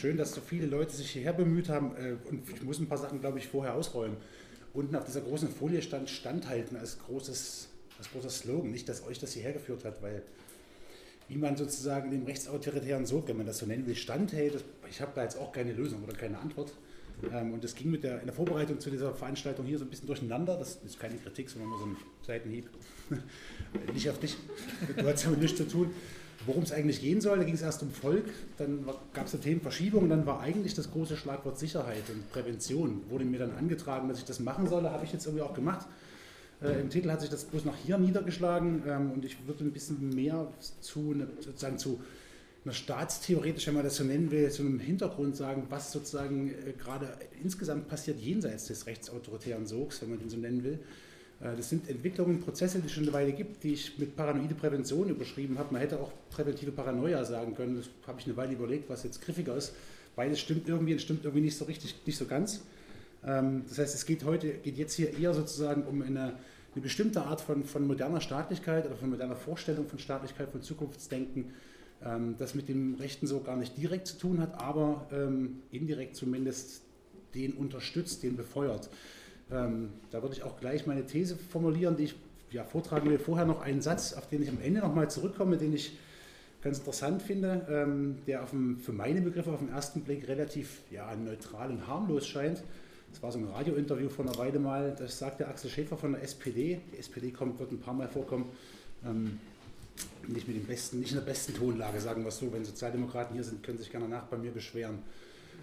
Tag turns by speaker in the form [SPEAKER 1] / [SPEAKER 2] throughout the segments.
[SPEAKER 1] schön, dass so viele Leute sich hierher bemüht haben. Äh, und ich muss ein paar Sachen, glaube ich, vorher ausräumen. Unten auf dieser großen Folie stand Standhalten als großes, als großer Slogan. Nicht, dass euch das hierher geführt hat, weil wie man sozusagen dem rechtsautoritären Sog, wenn man das so nennen will, standhält, ich habe da jetzt auch keine Lösung oder keine Antwort. Ähm, und das ging mit der, in der Vorbereitung zu dieser Veranstaltung hier so ein bisschen durcheinander. Das ist keine Kritik, sondern nur so ein Seitenhieb. Nicht auf dich, du hast damit nichts zu tun. Worum es eigentlich gehen soll, da ging es erst um Volk, dann gab es eine Themenverschiebung dann war eigentlich das große Schlagwort Sicherheit und Prävention. Wurde mir dann angetragen, dass ich das machen solle, habe ich jetzt irgendwie auch gemacht. Äh, Im Titel hat sich das bloß noch hier niedergeschlagen ähm, und ich würde ein bisschen mehr zu, ne, sozusagen zu einer staatstheoretisch, wenn man das so nennen will, zu einem Hintergrund sagen, was sozusagen äh, gerade insgesamt passiert jenseits des rechtsautoritären Sogs, wenn man den so nennen will. Äh, das sind Entwicklungen, Prozesse, die es schon eine Weile gibt, die ich mit paranoide Prävention überschrieben habe. Man hätte auch präventive Paranoia sagen können. Das habe ich eine Weile überlegt, was jetzt griffiger ist. Beides stimmt irgendwie und stimmt irgendwie nicht so richtig, nicht so ganz. Ähm, das heißt, es geht heute, geht jetzt hier eher sozusagen um eine, eine bestimmte Art von, von moderner Staatlichkeit oder von moderner Vorstellung von Staatlichkeit, von Zukunftsdenken, ähm, das mit dem Rechten so gar nicht direkt zu tun hat, aber ähm, indirekt zumindest den unterstützt, den befeuert. Ähm, da würde ich auch gleich meine These formulieren, die ich ja, vortragen will. Vorher noch einen Satz, auf den ich am Ende nochmal zurückkomme, den ich ganz interessant finde, der auf dem, für meine Begriffe auf den ersten Blick relativ ja, neutral und harmlos scheint. Das war so ein Radiointerview von einer Weile mal, das sagte Axel Schäfer von der SPD. Die SPD kommt, wird ein paar Mal vorkommen nicht mit dem besten, nicht in der besten Tonlage, sagen wir es so. Wenn Sozialdemokraten hier sind, können sich gerne nach bei mir beschweren.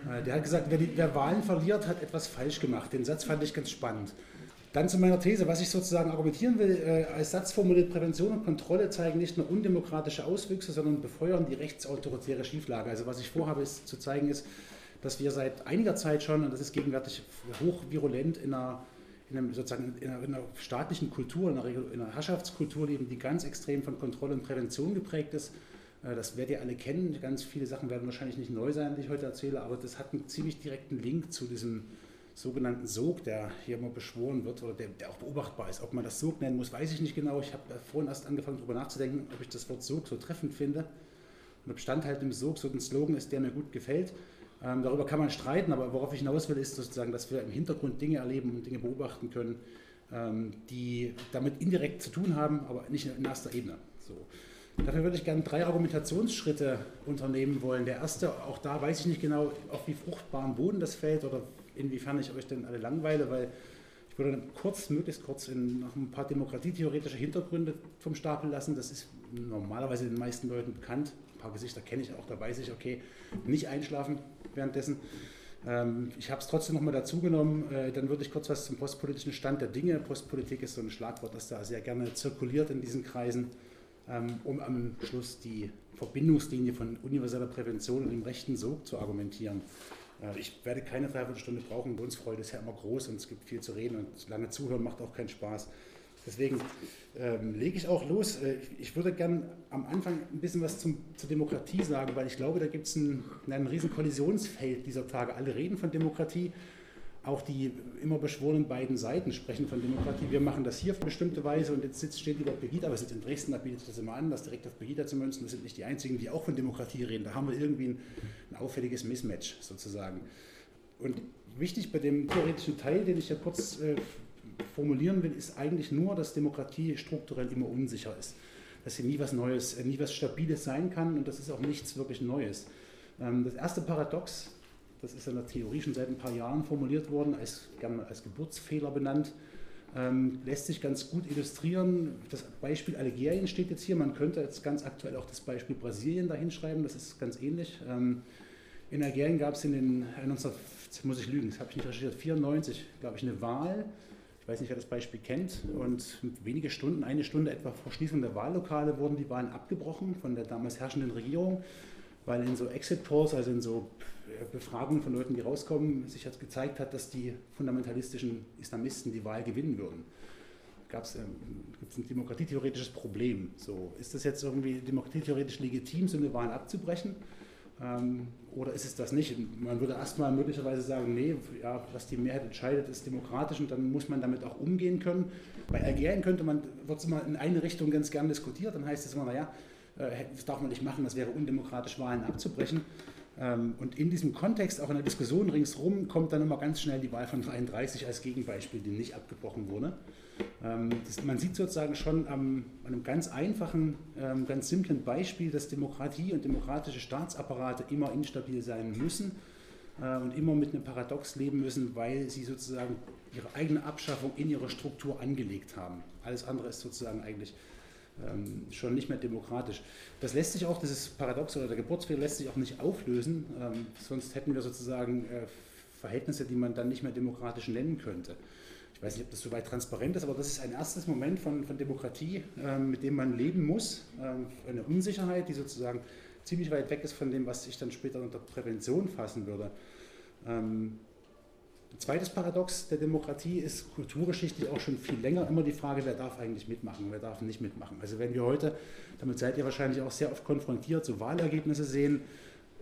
[SPEAKER 1] Äh, der hat gesagt, wer, die, wer Wahlen verliert, hat etwas falsch gemacht. Den Satz fand ich ganz spannend. Dann zu meiner These, was ich sozusagen argumentieren will, äh, als Satz formuliert, Prävention und Kontrolle zeigen nicht nur undemokratische Auswüchse, sondern befeuern die rechtsautoritäre Schieflage. Also was ich vorhabe, ist zu zeigen, ist, dass wir seit einiger Zeit schon, und das ist gegenwärtig hochvirulent in einer in einem, sozusagen in einer, in einer staatlichen Kultur, in einer, in einer, Herrschaftskultur leben, die ganz extrem von Kontrolle und Prävention geprägt ist. Äh, das werdet ihr alle kennen. Ganz viele Sachen werden wahrscheinlich nicht neu sein, die ich heute erzähle, aber das hat einen ziemlich direkten Link zu diesem sogenannten Sog, der hier immer beschworen wird oder der, der auch beobachtbar ist. Ob man das Sog nennen muss, weiß ich nicht genau. Ich habe vorhin erst angefangen, darüber nachzudenken, ob ich das Wort Sog so treffend finde. Und ob Standhalt im Sog so ein Slogan ist, der mir gut gefällt. Ähm, darüber kann man streiten, aber worauf ich hinaus will, ist sozusagen, dass wir im Hintergrund Dinge erleben und Dinge beobachten können, ähm, die damit indirekt zu tun haben, aber nicht in erster Ebene. So. Dafür würde ich gerne drei Argumentationsschritte unternehmen wollen. Der erste, auch da weiß ich nicht genau, auf wie fruchtbaren Boden das fällt oder inwiefern ich euch denn alle langweile, weil ich würde dann kurz, möglichst kurz in noch ein paar demokratietheoretische Hintergründe vom Stapel lassen. Das ist normalerweise den meisten Leuten bekannt. Ein paar Gesichter kenne ich auch, da weiß ich, okay, nicht einschlafen währenddessen. Ähm, ich habe es trotzdem nochmal dazu genommen. Äh, dann würde ich kurz was zum postpolitischen Stand der Dinge. Postpolitik ist so ein Schlagwort, das da sehr gerne zirkuliert in diesen Kreisen, um am Schluss die Verbindungslinie von universeller Prävention und dem rechten Sog zu argumentieren. Äh, ich werde keine Dreiviertelstunde brauchen. Bei ist ja immer groß und es gibt viel zu reden und lange zuhören macht auch keinen Spaß. Deswegen ähm, lege ich auch los. Äh, ich würde gerne am Anfang ein bisschen was zum, zur Demokratie sagen, weil ich glaube, da gibt es ein, ein riesen Kollisionsfeld dieser Tage. Alle reden von Demokratie, auch die immer beschworenen beiden Seiten sprechen von Demokratie. Wir machen das hier auf bestimmte Weise und jetzt sitzt, steht lieber Pegida, wir sind in Dresden, da bietet das immer an, das direkt auf Pegida zu münzen. Das sind nicht die einzigen, die auch von Demokratie reden. Da haben wir irgendwie ein, ein auffälliges Mismatch sozusagen. Und wichtig bei dem theoretischen Teil, den ich ja kurz äh, formulieren will, ist eigentlich nur, dass Demokratie strukturell immer unsicher ist. Dass sie nie was Neues, äh, nie was Stabiles sein kann und das ist auch nichts wirklich Neues. Ähm, das erste Paradox, das ist in der Theorie schon seit ein paar Jahren formuliert worden, als, gerne als Geburtsfehler benannt, ähm, lässt sich ganz gut illustrieren. Das Beispiel Algerien steht jetzt hier. Man könnte jetzt ganz aktuell auch das Beispiel Brasilien dahinschreiben. Das ist ganz ähnlich. Ähm, in Algerien gab es in den 19, muss ich lügen, das habe ich nicht recherchiert, 94, glaube ich, eine Wahl ich weiß nicht, wer das Beispiel kennt. Und wenige Stunden, eine Stunde etwa vor Schließung der Wahllokale wurden die Wahlen abgebrochen von der damals herrschenden Regierung, weil in so Exit Polls, also in so Befragungen von Leuten, die rauskommen, sich jetzt gezeigt hat, dass die fundamentalistischen Islamisten die Wahl gewinnen würden. Gab es ähm, ein demokratietheoretisches Problem. So, ist das jetzt irgendwie demokratietheoretisch legitim, so eine Wahl abzubrechen? Ähm, oder ist es das nicht? Man würde erstmal möglicherweise sagen, nee, ja, was die Mehrheit entscheidet, ist demokratisch und dann muss man damit auch umgehen können. Bei Algerien könnte man, wird es immer in eine Richtung ganz gern diskutiert, dann heißt es immer, naja, äh, das darf man nicht machen, das wäre undemokratisch, Wahlen abzubrechen. Ähm, und in diesem Kontext, auch in der Diskussion ringsherum, kommt dann immer ganz schnell die Wahl von 33 als Gegenbeispiel, die nicht abgebrochen wurde. Ähm, das, man sieht sozusagen schon am, an einem ganz einfachen, ähm, ganz simplen Beispiel, dass Demokratie und demokratische Staatsapparate immer instabil sein müssen äh, und immer mit einem Paradox leben müssen, weil sie sozusagen ihre eigene Abschaffung in ihrer Struktur angelegt haben. Alles andere ist sozusagen eigentlich ähm, schon nicht mehr demokratisch. Das lässt sich auch, dieses Paradox oder der Geburtsfehler lässt sich auch nicht auflösen, ähm, sonst hätten wir sozusagen äh, Verhältnisse, die man dann nicht mehr demokratisch nennen könnte. Ich weiß nicht, ob das so weit transparent ist, aber das ist ein erstes Moment von, von Demokratie, ähm, mit dem man leben muss. Ähm, eine Unsicherheit, die sozusagen ziemlich weit weg ist von dem, was ich dann später unter Prävention fassen würde. Ähm, ein zweites Paradox der Demokratie ist kulturgeschichtlich auch schon viel länger immer die Frage, wer darf eigentlich mitmachen, wer darf nicht mitmachen. Also wenn wir heute, damit seid ihr wahrscheinlich auch sehr oft konfrontiert, so Wahlergebnisse sehen,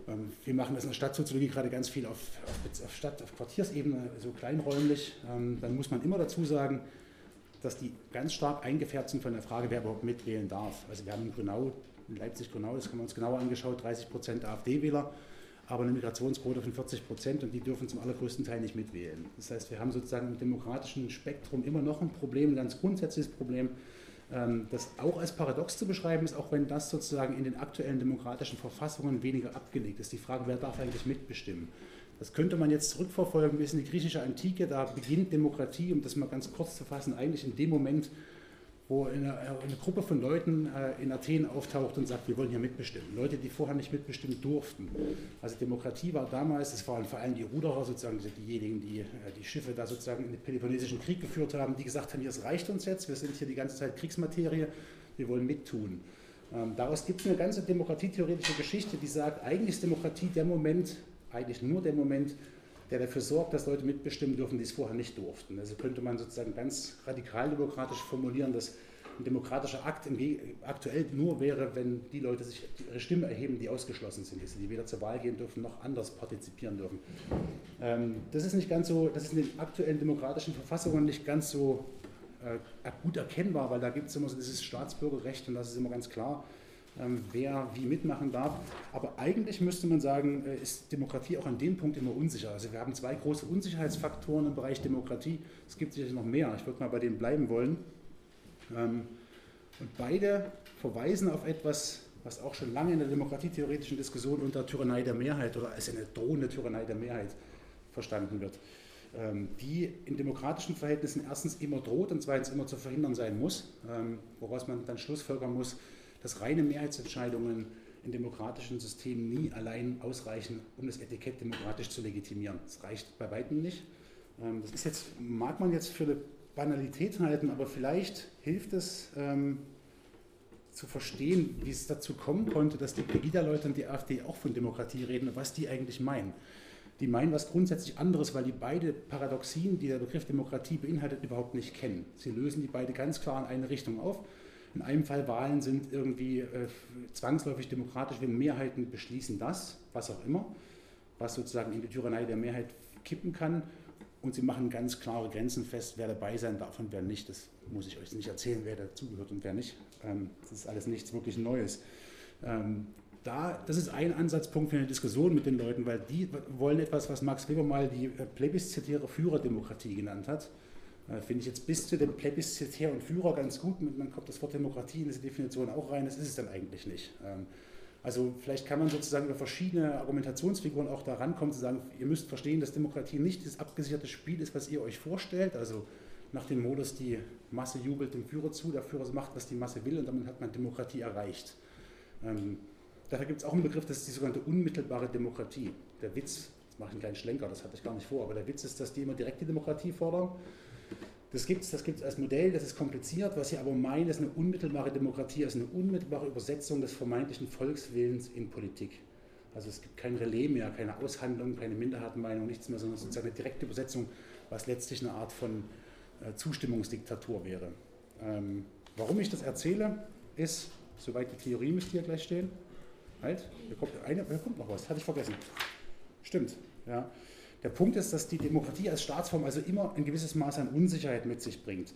[SPEAKER 1] ähm, wir machen das in der Stadtsoziologie gerade ganz viel auf, auf Stadt-, auf Quartiersebene, so kleinräumlich. Ähm, dann muss man immer dazu sagen, dass die ganz stark eingefärbt sind von der Frage, wer überhaupt mitwählen darf. Also wir haben in Grünau, in Leipzig-Grünau, das haben wir uns genauer angeschaut, 30 Prozent AfD-Wähler, aber eine Migrationsquote von 40 Prozent und die dürfen zum allergrößten Teil nicht mitwählen. Das heißt, wir haben sozusagen im demokratischen Spektrum immer noch ein Problem, ein ganz grundsätzliches Problem, ähm, das auch als paradox zu beschreiben ist, auch wenn das sozusagen in den aktuellen demokratischen Verfassungen weniger abgelegt ist. Die Frage, wer darf eigentlich mitbestimmen? Das könnte man jetzt zurückverfolgen bis in die griechische Antike. Da beginnt Demokratie, um das mal ganz kurz zu fassen, eigentlich in dem Moment, wo eine, eine Gruppe von Leuten äh, in Athen auftaucht und sagt, wir wollen hier mitbestimmen. Leute, die vorher nicht mitbestimmen durften. Also Demokratie war damals, es waren vor allem die Ruderer, sozusagen diejenigen, die äh, die Schiffe da sozusagen in den Peloponnesischen Krieg geführt haben, die gesagt haben, es reicht uns jetzt, wir sind hier die ganze Zeit Kriegsmaterie, wir wollen mittun. Ähm, daraus gibt es eine ganze demokratietheoretische Geschichte, die sagt, eigentlich ist Demokratie der Moment, eigentlich nur der Moment, der dafür sorgt, dass Leute mitbestimmen dürfen, die es vorher nicht durften. Also könnte man sozusagen ganz radikal demokratisch formulieren, dass ein demokratischer Akt aktuell nur wäre, wenn die Leute sich ihre Stimme erheben, die ausgeschlossen sind, die weder zur Wahl gehen dürfen noch anders partizipieren dürfen. Ähm, das ist nicht ganz so, das ist in den aktuellen demokratischen Verfassungen nicht ganz so äh, gut erkennbar, weil da gibt es immer so dieses Staatsbürgerrecht und das ist immer ganz klar wer wie mitmachen darf. Aber eigentlich müsste man sagen, äh, ist Demokratie auch an dem Punkt immer unsicher. Also wir haben zwei große Unsicherheitsfaktoren im Bereich Demokratie. Es gibt sicherlich noch mehr. Ich würde mal bei denen bleiben wollen. Ähm, und beide verweisen auf etwas, was auch schon lange in der demokratietheoretischen Diskussion unter Tyrannei der Mehrheit oder als eine drohende Tyrannei der Mehrheit verstanden wird, ähm, die in demokratischen Verhältnissen erstens immer droht und zweitens immer zu verhindern sein muss, woraus man dann schlussfolgern muss, dass reine Mehrheitsentscheidungen in demokratischen Systemen nie allein ausreichen, um das Etikett demokratisch zu legitimieren. Das reicht bei weitem nicht. Ähm, das ist jetzt, mag man jetzt für eine Banalität halten, aber vielleicht hilft es ähm, zu verstehen, wie es dazu kommen konnte, dass die Pegida-Leute und die AfD auch von Demokratie reden und was die eigentlich meinen. Die meinen was grundsätzlich anderes, weil die beide Paradoxien, die der Begriff Demokratie beinhaltet, überhaupt nicht kennen. Sie lösen die beide ganz klar in eine Richtung auf in einem Fall Wahlen sind irgendwie äh, zwangsläufig demokratisch, wenn Mehrheiten beschließen das, was auch immer, was sozusagen in die Tyrannei der Mehrheit kippen kann. Und sie machen ganz klare Grenzen fest, wer dabei sein darf und wer nicht. Das muss ich euch nicht erzählen, wer dazugehört und wer nicht. Ähm, das ist alles nichts wirklich Neues. Ähm, da, das ist ein Ansatzpunkt für eine Diskussion mit den Leuten, weil die wollen etwas, was Max Weber mal die äh, plebiszitäre Führerdemokratie genannt hat. Äh, finde ich jetzt bis zu dem Plebiszitär und Führer ganz gut. Man kommt das Wort Demokratie in diese Definition auch rein. Das ist es dann eigentlich nicht. Ähm, also vielleicht kann man sozusagen über verschiedene Argumentationsfiguren auch da rankommen, zu sagen, ihr müsst verstehen, dass Demokratie nicht das abgesicherte Spiel ist, was ihr euch vorstellt. Also nach dem Modus, die Masse jubelt dem Führer zu, der Führer macht, was die Masse will und damit hat man Demokratie erreicht. Ähm, dafür gibt es auch einen Begriff, das ist die sogenannte unmittelbare Demokratie. Der Witz, jetzt mache ich einen kleinen Schlenker, das hatte ich gar nicht vor, aber der Witz ist, dass die immer direkte Demokratie fordern das gibt es das gibt's als Modell, das ist kompliziert. Was sie aber meinen, ist eine unmittelbare Demokratie, also eine unmittelbare Übersetzung des vermeintlichen Volkswillens in Politik. Also es gibt kein Relais mehr, keine Aushandlung, keine Minderheitenmeinung, nichts mehr, sondern sozusagen eine direkte Übersetzung, was letztlich eine Art von äh, Zustimmungsdiktatur wäre. Ähm, warum ich das erzähle, ist, soweit die Theorie müsste hier gleich stehen. Halt, hier kommt, eine, hier kommt noch was, hatte ich vergessen. Stimmt, ja. Der Punkt ist, dass die Demokratie als Staatsform also immer ein gewisses Maß an Unsicherheit mit sich bringt.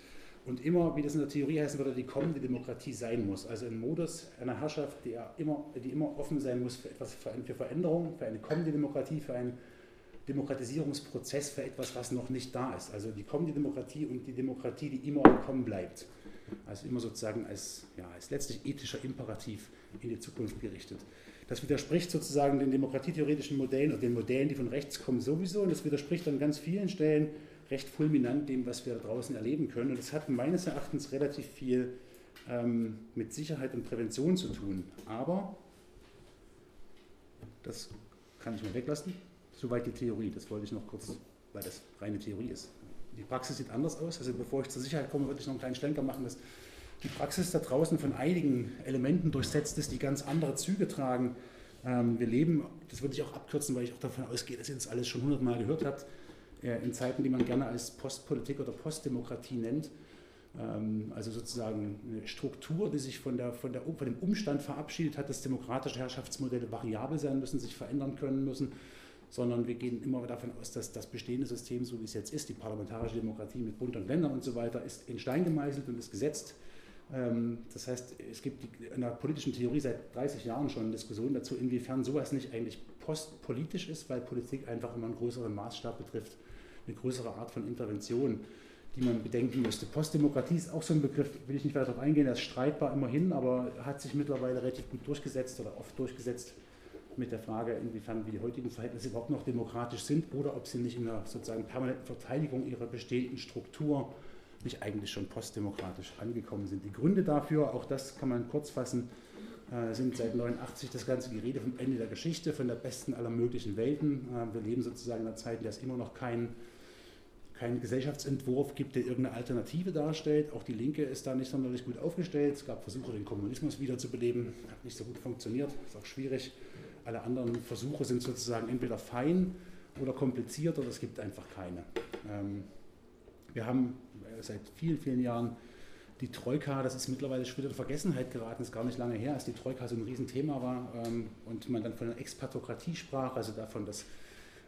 [SPEAKER 1] und immer, wie das in der Theorie heißen würde, die kommende Demokratie sein muss. Also ein Modus einer Herrschaft, die immer, die immer offen sein muss für etwas, für Veränderung, für eine kommende Demokratie, für einen Demokratisierungsprozess, für etwas, was noch nicht da ist. Also die kommende Demokratie und die Demokratie, die immer im Kommen bleibt. Also immer sozusagen als, ja, als letztlich ethischer Imperativ in die Zukunft gerichtet. Das widerspricht sozusagen den demokratietheoretischen Modellen oder den Modellen, die von rechts kommen, sowieso. Und das widerspricht an ganz vielen Stellen recht fulminant dem, was wir da draußen erleben können. Und das hat meines Erachtens relativ viel ähm, mit Sicherheit und Prävention zu tun. Aber das kann ich mal weglassen. Soweit die Theorie. Das wollte ich noch kurz, weil das reine Theorie ist. Die Praxis sieht anders aus. Also bevor ich zur Sicherheit komme, würde ich noch einen kleinen Schlenker machen, dass die Praxis da draußen von einigen Elementen durchsetzt ist, die ganz andere Züge tragen. Ähm, wir leben, das würde ich auch abkürzen, weil ich auch davon ausgehe, dass ihr das alles schon hundertmal gehört habt, äh, in Zeiten, die man gerne als Postpolitik oder Postdemokratie nennt. Ähm, also sozusagen eine Struktur, die sich von, der, von, der, von dem Umstand verabschiedet hat, dass demokratische Herrschaftsmodelle variabel sein müssen, sich verändern können müssen, sondern wir gehen immer davon aus, dass das bestehende System, so wie es jetzt ist, die parlamentarische Demokratie mit Bund und Ländern und so weiter, ist in Stein gemeißelt und ist gesetzt. Ähm, das heißt, es gibt in der politischen Theorie seit 30 Jahren schon Diskussionen dazu, inwiefern sowas nicht eigentlich postpolitisch ist, weil Politik einfach immer einen größeren Maßstab betrifft eine größere Art von Intervention, die man bedenken müsste. Postdemokratie ist auch so ein Begriff, will ich nicht weiter darauf eingehen, er ist streitbar immerhin, aber hat sich mittlerweile relativ gut durchgesetzt oder oft durchgesetzt mit der Frage, inwiefern wie die heutigen Verhältnisse überhaupt noch demokratisch sind oder ob sie nicht in der sozusagen permanenten Verteidigung ihrer bestehenden Struktur nicht eigentlich schon postdemokratisch angekommen sind. Die Gründe dafür, auch das kann man kurz fassen, äh, sind seit 89 das ganze Gerede vom Ende der Geschichte, von der besten aller möglichen Welten. Äh, wir leben sozusagen in einer Zeit, in der es immer noch keinen keinen Gesellschaftsentwurf gibt, der irgendeine Alternative darstellt. Auch die Linke ist da nicht sonderlich gut aufgestellt. Es gab Versuche, den Kommunismus wiederzubeleben. Hat nicht so gut funktioniert, ist auch schwierig. Alle anderen Versuche sind sozusagen entweder fein oder kompliziert oder es gibt einfach keine. Wir haben äh, seit vielen, vielen Jahren die Troika, das ist mittlerweile schon wieder in Vergessenheit geraten, ist gar nicht lange her, als die Troika so ein Riesenthema war ähm, und man dann von einer Expatokratie sprach, also davon, dass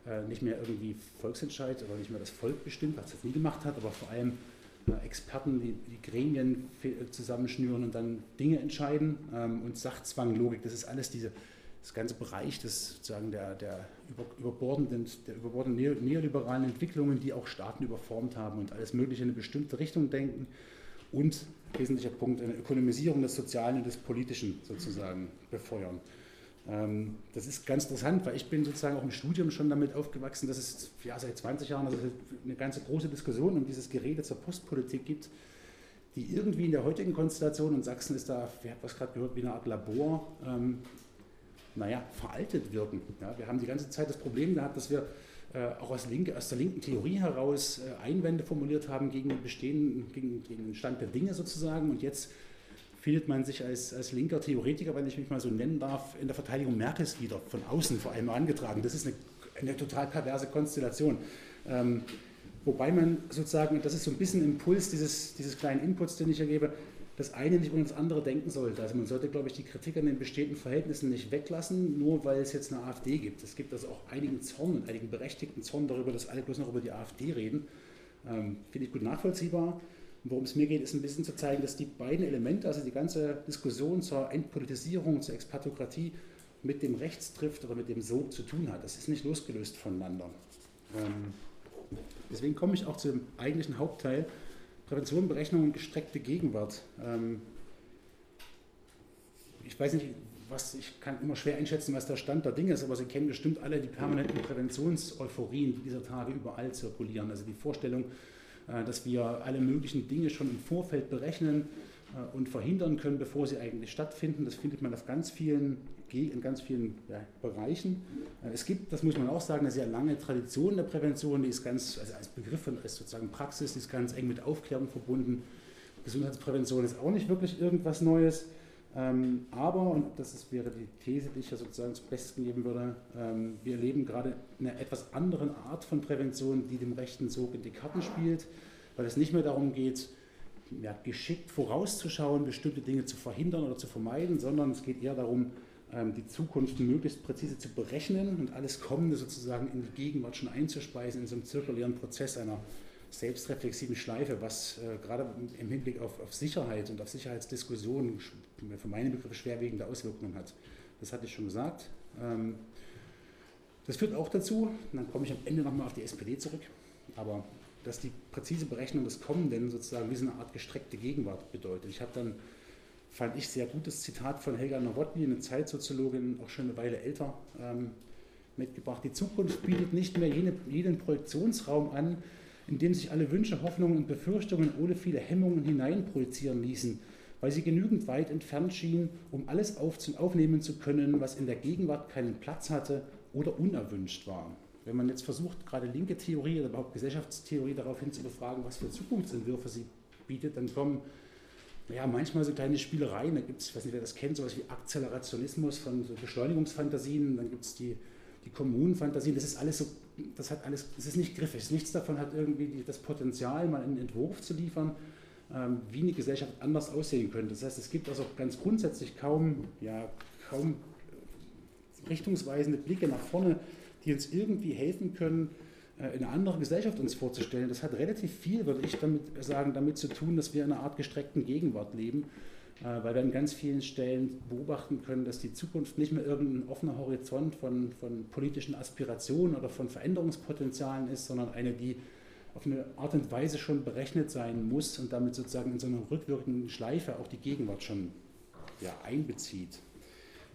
[SPEAKER 1] äh, nicht mehr irgendwie Volksentscheid oder nicht mehr das Volk bestimmt, was es nie gemacht hat, aber vor allem äh, Experten, die die Gremien zusammenschnüren und dann Dinge entscheiden ähm, und Sachzwanglogik, das ist alles diese, das ganze Bereich des, sozusagen der, der überbordenden, der überbordenden neoliberalen Entwicklungen, die auch Staaten überformt haben und alles Mögliche in eine bestimmte Richtung denken und, wesentlicher Punkt, eine Ökonomisierung des Sozialen und des Politischen sozusagen befeuern. Ähm, das ist ganz interessant, weil ich bin sozusagen auch im Studium schon damit aufgewachsen, dass es ja, seit 20 Jahren also eine ganze große Diskussion um dieses Gerede zur Postpolitik gibt, die irgendwie in der heutigen Konstellation, und Sachsen ist da, wir haben was gerade gehört, wie eine Art Labor, ähm, naja, veraltet wirken. Ja, wir haben die ganze Zeit das Problem gehabt, dass wir äh, auch aus, linke, aus, der linken Theorie heraus äh, Einwände formuliert haben gegen den bestehenden, gegen, den Stand der Dinge sozusagen. Und jetzt findet man sich als, als linker Theoretiker, wenn ich mich mal so nennen darf, in der Verteidigung Merkels wieder, von außen vor allem angetragen. Das ist eine, eine total perverse Konstellation. Ähm, wobei man sozusagen, das ist so ein bisschen Impuls dieses, dieses kleinen Inputs, den ich hier gebe, das eine nicht ohne das andere denken sollte. Also man sollte, glaube ich, die Kritik an den bestehenden Verhältnissen nicht weglassen, nur weil es jetzt eine AfD gibt. Es gibt also auch einigen Zorn und einigen berechtigten Zorn darüber, dass alle bloß noch über die AfD reden. Ähm, Finde ich gut nachvollziehbar. Worum es mir geht, ist ein bisschen zu zeigen, dass die beiden Elemente, also die ganze Diskussion zur Entpolitisierung, zur Expatriokratie, mit dem Rechtstrift oder mit dem Sog zu tun hat. Das ist nicht losgelöst voneinander. Ähm, deswegen komme ich auch zum eigentlichen Hauptteil Prävention, Berechnung und gestreckte Gegenwart. Ähm, ich weiß nicht, was, ich kann immer schwer einschätzen, was der Stand der Dinge ist, aber Sie kennen bestimmt alle die permanenten Präventionseuphorien, die dieser Tage überall zirkulieren. Also die Vorstellung, äh, dass wir alle möglichen Dinge schon im Vorfeld berechnen äh, und verhindern können, bevor sie eigentlich stattfinden. Das findet man auf ganz vielen in ganz vielen ja, Bereichen. Äh, es gibt, das muss man auch sagen, eine sehr lange Tradition der Prävention, die ist ganz, also als Begriff und als sozusagen Praxis, die ist ganz eng mit Aufklärung verbunden. Gesundheitsprävention ist auch nicht wirklich irgendwas Neues. Ähm, aber, und das ist, wäre die These, die ich ja sozusagen zum Besten geben würde, ähm, wir erleben gerade eine etwas andere Art von Prävention, die dem rechten Sog in die Karten spielt, weil es nicht mehr darum geht, ja, geschickt vorauszuschauen, bestimmte Dinge zu verhindern oder zu vermeiden, sondern es geht eher darum, die Zukunft möglichst präzise zu berechnen und alles Kommende sozusagen in die Gegenwart schon einzuspeisen in so einem zirkulären Prozess einer selbstreflexiven Schleife, was äh, gerade im Hinblick auf, auf, Sicherheit und auf Sicherheitsdiskussionen für meine Begriffe schwerwiegende Auswirkungen hat. Das hatte ich schon gesagt. Ähm, das führt auch dazu, und dann komme ich am Ende nochmal auf die SPD zurück, aber dass die präzise Berechnung des Kommenden sozusagen wie so eine Art gestreckte Gegenwart bedeutet. Ich habe dann, fand ich, sehr gutes Zitat von Helga Nowotny, eine Zeitsoziologin, auch schon eine Weile älter, ähm, mitgebracht. Die Zukunft bietet nicht mehr jene, jeden Projektionsraum an, in dem sich alle Wünsche, Hoffnungen und Befürchtungen ohne viele Hemmungen hineinprojizieren ließen, weil sie genügend weit entfernt schien, um alles aufnehmen zu können, was in der Gegenwart keinen Platz hatte oder unerwünscht war. Wenn man jetzt versucht, gerade linke Theorie oder überhaupt Gesellschaftstheorie daraufhin zu befragen, was für Zukunftsentwürfe sie bietet, dann kommen ja, manchmal so kleine Spielereien. Da gibt es, ich weiß nicht, wer das kennt, sowas wie Akzelerationismus von so Beschleunigungsfantasien. Dann gibt es die, die Kommunenfantasien. Das ist alles so, das hat alles, das ist nicht griffig. Nichts davon hat irgendwie das Potenzial, mal einen Entwurf zu liefern, ähm, wie eine Gesellschaft anders aussehen könnte. Das heißt, es gibt also ganz grundsätzlich kaum, ja, kaum richtungsweisende Blicke nach vorne, die uns irgendwie helfen können, äh, eine andere Gesellschaft uns vorzustellen. Das hat relativ viel, würde ich damit sagen, damit zu tun, dass wir in einer Art gestreckten Gegenwart leben, äh, weil wir an ganz vielen Stellen beobachten können, dass die Zukunft nicht mehr irgendein offener Horizont von, von politischen Aspirationen oder von Veränderungspotenzialen ist, sondern eine, die auf eine Art und Weise schon berechnet sein muss und damit sozusagen in so einer rückwirkenden Schleife auch die Gegenwart schon ja, einbezieht.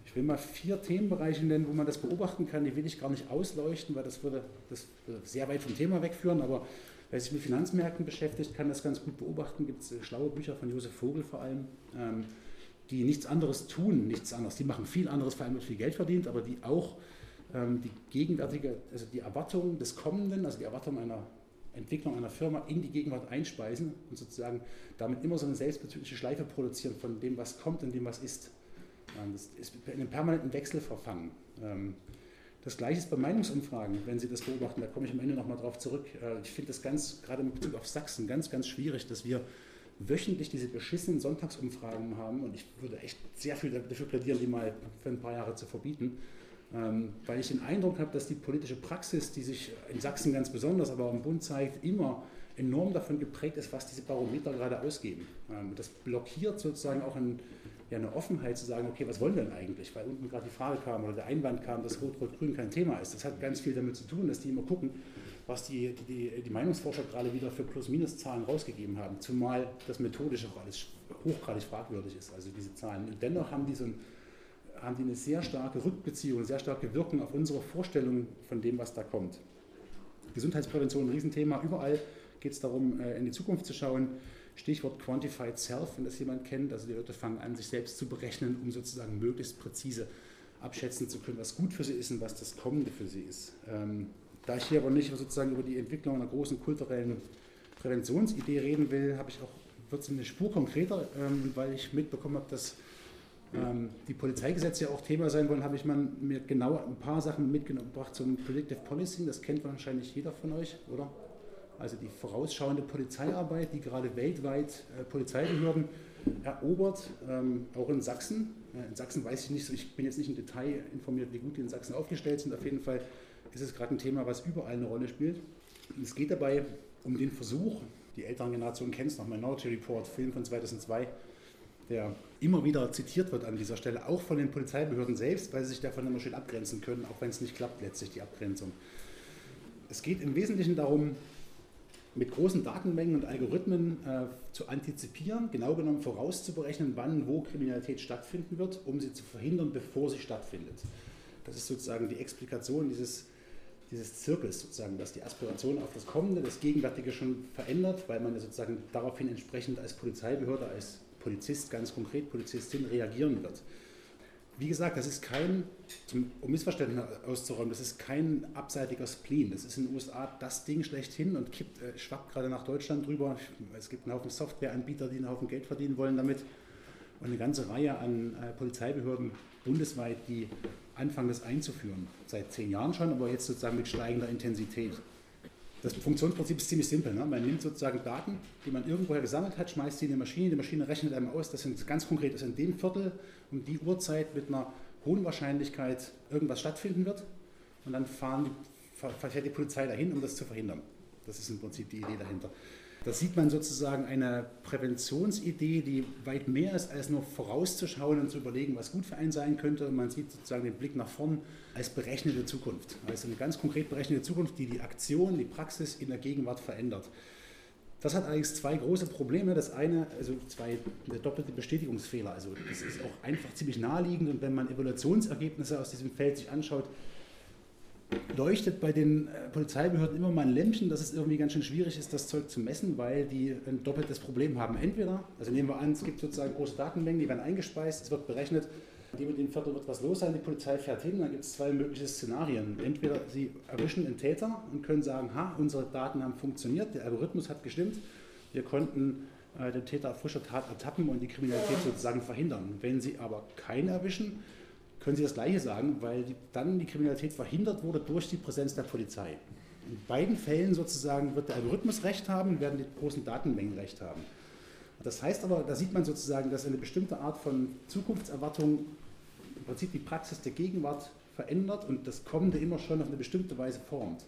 [SPEAKER 1] Ich will mal vier Themenbereiche nennen, wo man das beobachten kann. Die will ich gar nicht ausleuchten, weil das würde das würde sehr weit vom Thema wegführen. Aber wer sich mit Finanzmärkten beschäftigt, kann das ganz gut beobachten. Gibt es äh, schlaue Bücher von Josef Vogel vor allem, ähm, die nichts anderes tun, nichts anderes. Die machen viel anderes, vor allem wird viel Geld verdient, aber die auch ähm, die gegenwärtige, also die Erwartung des Kommenden, also die Erwartung einer Entwicklung einer Firma in die Gegenwart einspeisen und sozusagen damit immer so eine selbstbezügliche Schleife produzieren von dem, was kommt und dem, was ist. Das ist in einem permanenten Wechsel verfangen. Ähm, das gleiche ist bei Meinungsumfragen, wenn Sie das beobachten, da komme ich am Ende nochmal drauf zurück. Äh, ich finde das ganz, gerade in Bezug auf Sachsen, ganz, ganz schwierig, dass wir wöchentlich diese beschissenen Sonntagsumfragen haben und ich würde echt sehr viel dafür plädieren, die mal für ein paar Jahre zu verbieten, ähm, weil ich den Eindruck habe, dass die politische Praxis, die sich in Sachsen ganz besonders, aber auch im Bund zeigt, immer enorm davon geprägt ist, was diese Barometer gerade ausgeben. Ähm, das blockiert sozusagen auch ein ja eine Offenheit zu sagen, okay, was wollen wir denn eigentlich? Weil unten gerade die Frage kam oder der Einwand kam, dass Rot-Rot-Grün kein Thema ist. Das hat ganz viel damit zu tun, dass die immer gucken, was die, die, die Meinungsforscher gerade wieder für Plus-Minus-Zahlen rausgegeben haben. Zumal das methodisch auch alles hochgradig fragwürdig ist, also diese Zahlen. Und dennoch haben die, so ein, haben die eine sehr starke Rückbeziehung, eine sehr starke Wirkung auf unsere Vorstellung von dem, was da kommt. Gesundheitsprävention ein Riesenthema. Überall geht es darum, äh, in die Zukunft zu schauen. Stichwort Quantified Self, wenn das jemand kennt. Also die Leute fangen an, sich selbst zu berechnen, um sozusagen möglichst präzise abschätzen zu können, was gut für sie ist und was das Kommende für sie ist. Ähm, da ich hier aber nicht sozusagen über die Entwicklung einer großen kulturellen Präventionsidee reden will, habe ich auch wird es eine Spur konkreter, ähm, weil ich mitbekommen habe, dass ähm, die Polizeigesetze ja auch Thema sein wollen, habe ich mal mir genau ein paar Sachen mitgebracht zum Predictive Policing. Das kennt wahrscheinlich jeder von euch, oder? Also die vorausschauende Polizeiarbeit, die gerade weltweit äh, Polizeibehörden erobert, ähm, auch in Sachsen. Äh, in Sachsen weiß ich nicht ich bin jetzt nicht im Detail informiert, wie gut die in Sachsen aufgestellt sind. Auf jeden Fall ist es gerade ein Thema, was überall eine Rolle spielt. Und es geht dabei um den Versuch, die älteren Generationen kennen es noch, Minority Report, Film von 2002, der immer wieder zitiert wird an dieser Stelle, auch von den Polizeibehörden selbst, weil sie sich davon immer schön abgrenzen können, auch wenn es nicht klappt letztlich, die Abgrenzung. Es geht im Wesentlichen darum, mit großen Datenmengen und Algorithmen äh, zu antizipieren, genau genommen vorauszuberechnen, wann wo Kriminalität stattfinden wird, um sie zu verhindern, bevor sie stattfindet. Das ist sozusagen die Explikation dieses, dieses Zirkels, sozusagen, dass die Aspiration auf das Kommende, das Gegenwärtige schon verändert, weil man sozusagen daraufhin entsprechend als Polizeibehörde, als Polizist, ganz konkret Polizistin reagieren wird. Wie gesagt, das ist kein, um Missverständnisse auszuräumen, das ist kein abseitiger Spleen. Das ist in den USA das Ding schlechthin und kippt, äh, schwappt gerade nach Deutschland drüber. Es gibt einen Haufen Softwareanbieter, die einen Haufen Geld verdienen wollen damit. Und eine ganze Reihe an äh, Polizeibehörden bundesweit, die anfangen, das einzuführen. Seit zehn Jahren schon, aber jetzt sozusagen mit steigender Intensität. Das Funktionsprinzip ist ziemlich simpel. Ne? Man nimmt sozusagen Daten, die man irgendwoher gesammelt hat, schmeißt sie in die Maschine, die Maschine rechnet einem aus, das sind ganz konkret, dass in dem Viertel um die Uhrzeit mit einer hohen Wahrscheinlichkeit irgendwas stattfinden wird und dann fahren die, fährt die Polizei dahin, um das zu verhindern. Das ist im Prinzip die Idee dahinter. Da sieht man sozusagen eine Präventionsidee, die weit mehr ist, als nur vorauszuschauen und zu überlegen, was gut für einen sein könnte. Man sieht sozusagen den Blick nach vorn als berechnete Zukunft. Also eine ganz konkret berechnete Zukunft, die die Aktion, die Praxis in der Gegenwart verändert. Das hat allerdings zwei große Probleme. Das eine, also zwei doppelte Bestätigungsfehler. Also das ist auch einfach ziemlich naheliegend und wenn man Evaluationsergebnisse aus diesem Feld sich anschaut, leuchtet bei den äh, Polizeibehörden immer mal ein Lämpchen, dass es irgendwie ganz schön schwierig ist, das Zeug zu messen, weil die ein doppeltes Problem haben. Entweder, also nehmen wir an, es gibt sozusagen große Datenmengen, die werden eingespeist, es wird berechnet, dem und dem Viertel wird was los sein, die Polizei fährt hin, dann gibt es zwei mögliche Szenarien. Entweder sie erwischen den Täter und können sagen, ha, unsere Daten haben funktioniert, der Algorithmus hat gestimmt, wir konnten äh, den Täter auf frischer Tat ertappen und die Kriminalität sozusagen verhindern. Wenn sie aber keinen erwischen, können Sie das Gleiche sagen, weil die, dann die Kriminalität verhindert wurde durch die Präsenz der Polizei. In beiden Fällen sozusagen wird der Algorithmus recht haben, werden die großen Datenmengen recht haben. Das heißt aber, da sieht man sozusagen, dass eine bestimmte Art von Zukunftserwartung im Prinzip die Praxis der Gegenwart verändert und das Kommende immer schon auf eine bestimmte Weise formt.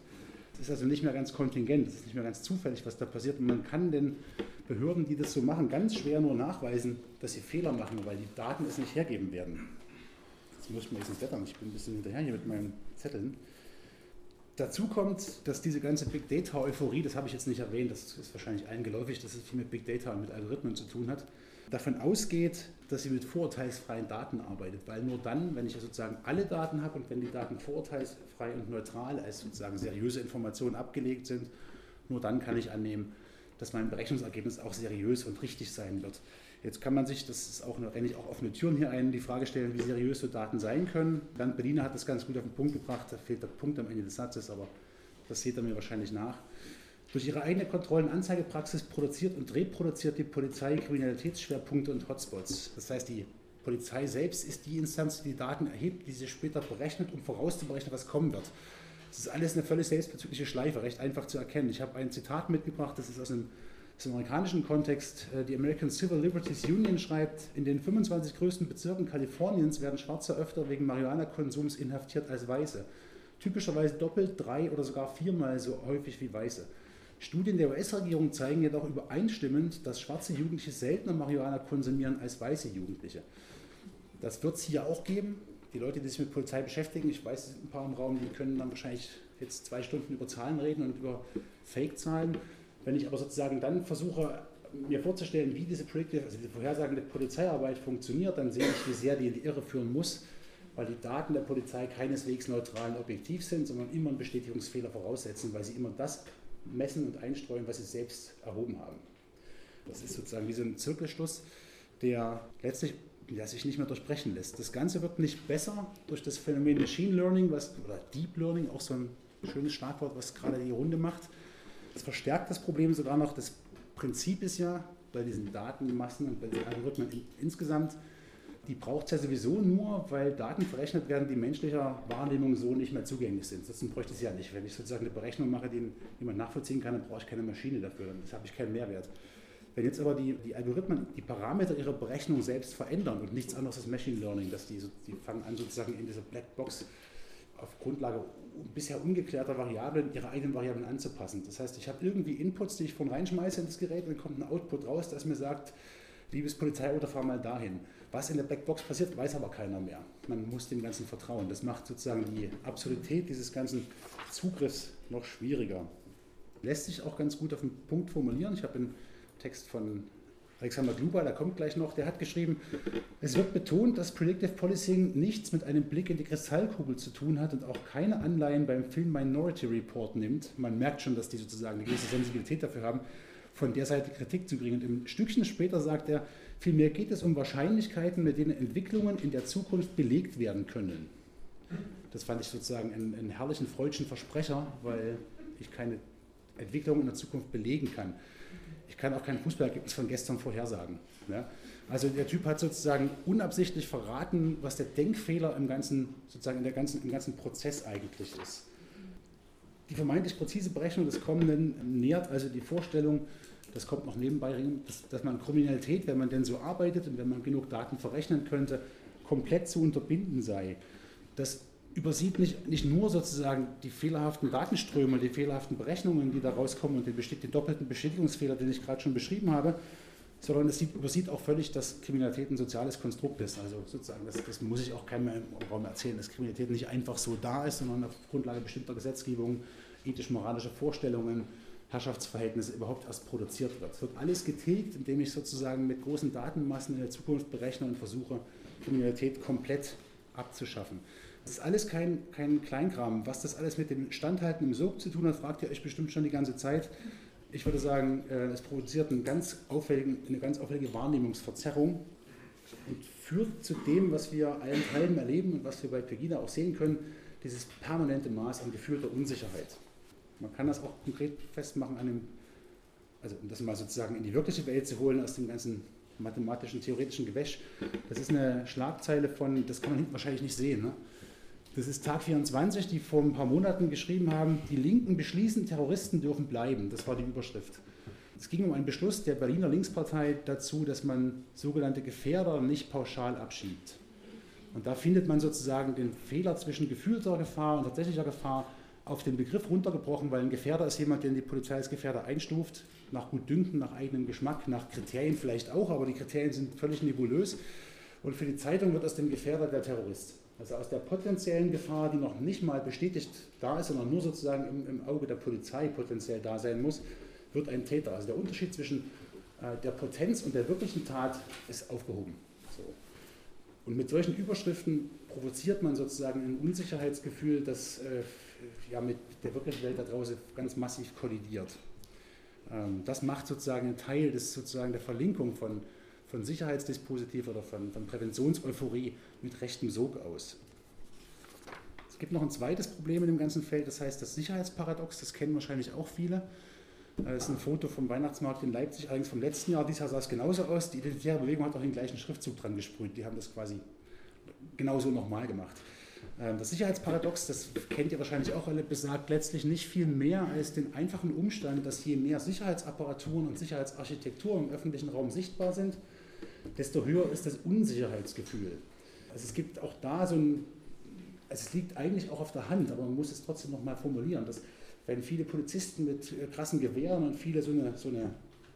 [SPEAKER 1] Es ist also nicht mehr ganz kontingent, es ist nicht mehr ganz zufällig, was da passiert. Und man kann den Behörden, die das so machen, ganz schwer nur nachweisen, dass sie Fehler machen, weil die Daten es nicht hergeben werden. Jetzt muss ich mir jetzt ins Blättern, ich bin ein bisschen hinterher hier mit meinen Zetteln. Dazu kommt, dass diese ganze Big Data-Euphorie, das habe ich jetzt nicht erwähnt, das ist wahrscheinlich allen geläufig, dass es viel mit Big Data und mit Algorithmen zu tun hat, davon ausgeht, dass sie mit vorurteilsfreien Daten arbeitet. Weil nur dann, wenn ich sozusagen alle Daten habe und wenn die Daten vorurteilsfrei und neutral als sozusagen seriöse Informationen abgelegt sind, nur dann kann ich annehmen, dass mein Berechnungsergebnis auch seriös und richtig sein wird. Jetzt kann man sich, das ist auch, renne ich auch offene Türen hier ein, die Frage stellen, wie seriös so Daten sein können. Bernd Berliner hat das ganz gut auf den Punkt gebracht, da fehlt der Punkt am Ende des Satzes, aber das seht ihr mir wahrscheinlich nach. Durch ihre eigene Kontroll- und Anzeigepraxis produziert und reproduziert die Polizei Kriminalitätsschwerpunkte und Hotspots. Das heißt, die Polizei selbst ist die Instanz, die die Daten erhebt, die sie später berechnet, um vorauszuberechnen, was kommen wird. Das ist alles eine völlig selbstbezügliche Schleife, recht einfach zu erkennen. Ich habe ein Zitat mitgebracht, das ist aus einem aus dem amerikanischen Kontext, äh, die American Civil Liberties Union schreibt, in den 25 größten Bezirken Kaliforniens werden Schwarze öfter wegen Marihuana-Konsums inhaftiert als Weiße. Typischerweise doppelt, drei oder sogar viermal so häufig wie Weiße. Studien der US-Regierung zeigen jedoch übereinstimmend, dass schwarze Jugendliche seltener Marihuana konsumieren als weiße Jugendliche. Das wird es hier auch geben. Die Leute, die sich mit Polizei beschäftigen, ich weiß, es sind ein paar im Raum, die können dann wahrscheinlich jetzt zwei Stunden über Zahlen reden und über Fake-Zahlen. Wenn ich aber sozusagen dann versuche, mir vorzustellen, wie diese Predictive, also diese vorhersagende Polizeiarbeit funktioniert, dann sehe ich, wie sehr die in die Irre führen muss, weil die Daten der Polizei keineswegs neutral und objektiv sind, sondern immer einen Bestätigungsfehler voraussetzen, weil sie immer das messen und einstreuen, was sie selbst erhoben haben. Das ist sozusagen wie so ein Zirkelschluss, der letztlich ja, sich nicht mehr durchbrechen lässt. Das Ganze wird nicht besser durch das Phänomen Machine Learning was, oder Deep Learning, auch so ein schönes Schlagwort, was gerade die Runde macht das verstärkt das Problem sogar noch. Das Prinzip ist ja bei diesen Datenmassen und bei den Algorithmen insgesamt, die braucht es ja sowieso nur, weil Daten verrechnet werden, die menschlicher Wahrnehmung so nicht mehr zugänglich sind. Sonst bräuchte ich es ja nicht. Wenn ich sozusagen eine Berechnung mache, die jemand nachvollziehen kann, dann brauche ich keine Maschine dafür. Dann habe ich keinen Mehrwert. Wenn jetzt aber die, die Algorithmen die Parameter ihrer Berechnung selbst verändern und nichts anderes als Machine Learning, dass die, die fangen an sozusagen in dieser Blackbox auf Grundlage bisher ungeklärter Variablen ihre eigenen Variablen anzupassen. Das heißt, ich habe irgendwie Inputs, die ich von reinschmeiße in das Gerät und dann kommt ein Output raus, das mir sagt, liebes Polizeiauto, fahr mal dahin. Was in der Blackbox passiert, weiß aber keiner mehr. Man muss dem Ganzen vertrauen. Das macht sozusagen die Absurdität dieses ganzen Zugriffs noch schwieriger. Lässt sich auch ganz gut auf den Punkt formulieren. Ich habe einen Text von Alexander Gruber, der kommt gleich noch, der hat geschrieben, es wird betont, dass Predictive Policing nichts mit einem Blick in die Kristallkugel zu tun hat und auch keine Anleihen beim Film Minority Report nimmt. Man merkt schon, dass die sozusagen eine gewisse Sensibilität dafür haben, von der Seite Kritik zu kriegen. Und im Stückchen später sagt er, vielmehr geht es um Wahrscheinlichkeiten, mit denen Entwicklungen in der Zukunft belegt werden können. Das fand ich sozusagen einen, einen herrlichen freudschen Versprecher, weil ich keine Entwicklung in der Zukunft belegen kann ich kann auch kein Fußballergebnis von gestern vorhersagen. Ja? Also der Typ hat sozusagen unabsichtlich verraten, was der Denkfehler im ganzen, sozusagen in der ganzen, im ganzen Prozess eigentlich ist. Die vermeintlich präzise Berechnung des Kommenden nährt also die Vorstellung, das kommt noch nebenbei, dass, dass man Kriminalität, wenn man denn so arbeitet und wenn man genug Daten verrechnen könnte, komplett zu unterbinden sei. Das übersieht nicht, nicht nur sozusagen die fehlerhaften Datenströme, die fehlerhaften Berechnungen, die da rauskommen und den, den doppelten Bestätigungsfehler, den ich gerade schon beschrieben habe, sondern es sieht, übersieht auch völlig, dass Kriminalität ein soziales Konstrukt ist. Also sozusagen, das, das muss ich auch keinem im Raum erzählen, dass Kriminalität nicht einfach so da ist, sondern auf Grundlage bestimmter Gesetzgebung, ethisch-moralischer Vorstellungen, Herrschaftsverhältnisse überhaupt erst produziert wird. Es wird alles getilgt, indem ich sozusagen mit großen Datenmassen in der Zukunft berechne und versuche, Kriminalität komplett abzuschaffen. Das ist alles kein, kein Kleinkram. Was das alles mit dem Standhalten im Sog zu tun hat, fragt ihr euch bestimmt schon die ganze Zeit. Ich würde sagen, äh, es produziert eine ganz eine ganz auffällige Wahrnehmungsverzerrung und führt zu dem, was wir allen Teilen erleben und was wir bei Pegida auch sehen können, dieses permanente Maß an gefühlter Unsicherheit. Man kann das auch konkret festmachen an dem, also um das mal sozusagen in die wirkliche Welt zu holen, aus dem ganzen mathematischen, theoretischen Gewäsch. Das ist eine Schlagzeile von, das kann man wahrscheinlich nicht sehen, ne? Das ist Tag 24, die vor ein paar Monaten geschrieben haben, die Linken beschließen, Terroristen dürfen bleiben. Das war die Überschrift. Es ging um einen Beschluss der Berliner Linkspartei dazu, dass man sogenannte Gefährder nicht pauschal abschiebt. Und da findet man sozusagen den Fehler zwischen gefühlter Gefahr und tatsächlicher Gefahr auf den Begriff runtergebrochen, weil ein Gefährder ist jemand, den die Polizei als Gefährder einstuft, nach Gutdünken, nach eigenem Geschmack, nach Kriterien vielleicht auch, aber die Kriterien sind völlig nebulös. Und für die Zeitung wird aus dem Gefährder der Terrorist. Also aus der potenziellen Gefahr, die noch nicht mal bestätigt da ist, sondern nur sozusagen im, im Auge der Polizei potenziell da sein muss, wird ein Täter. Also der Unterschied zwischen äh, der Potenz und der wirklichen Tat ist aufgehoben. So. Und mit solchen Überschriften provoziert man sozusagen ein Unsicherheitsgefühl, das äh, ja, mit der wirklichen Welt da draußen ganz massiv kollidiert. Ähm, das macht sozusagen einen Teil des, sozusagen der Verlinkung von von Sicherheitsdispositiv oder von, von Präventionseuphorie mit rechtem Sog aus. Es gibt noch ein zweites Problem in dem ganzen Feld, das heißt das Sicherheitsparadox, das kennen wahrscheinlich auch viele. Das ist ein Foto vom Weihnachtsmarkt in Leipzig, allerdings vom letzten Jahr. Dieses Jahr sah es genauso aus. Die Identitäre Bewegung hat auch den gleichen Schriftzug dran gesprüht. Die haben das quasi genauso nochmal gemacht. Ähm, das Sicherheitsparadox, das kennt ihr wahrscheinlich auch alle, besagt letztlich nicht viel mehr als den einfachen Umstand, dass je mehr Sicherheitsapparaturen und Sicherheitsarchitektur im öffentlichen Raum sichtbar sind, desto höher ist das Unsicherheitsgefühl. Also es gibt auch da so ein, also es liegt eigentlich auch auf der Hand, aber man muss es trotzdem nochmal formulieren, dass wenn viele Polizisten mit äh, krassen Gewehren und viele so eine, so eine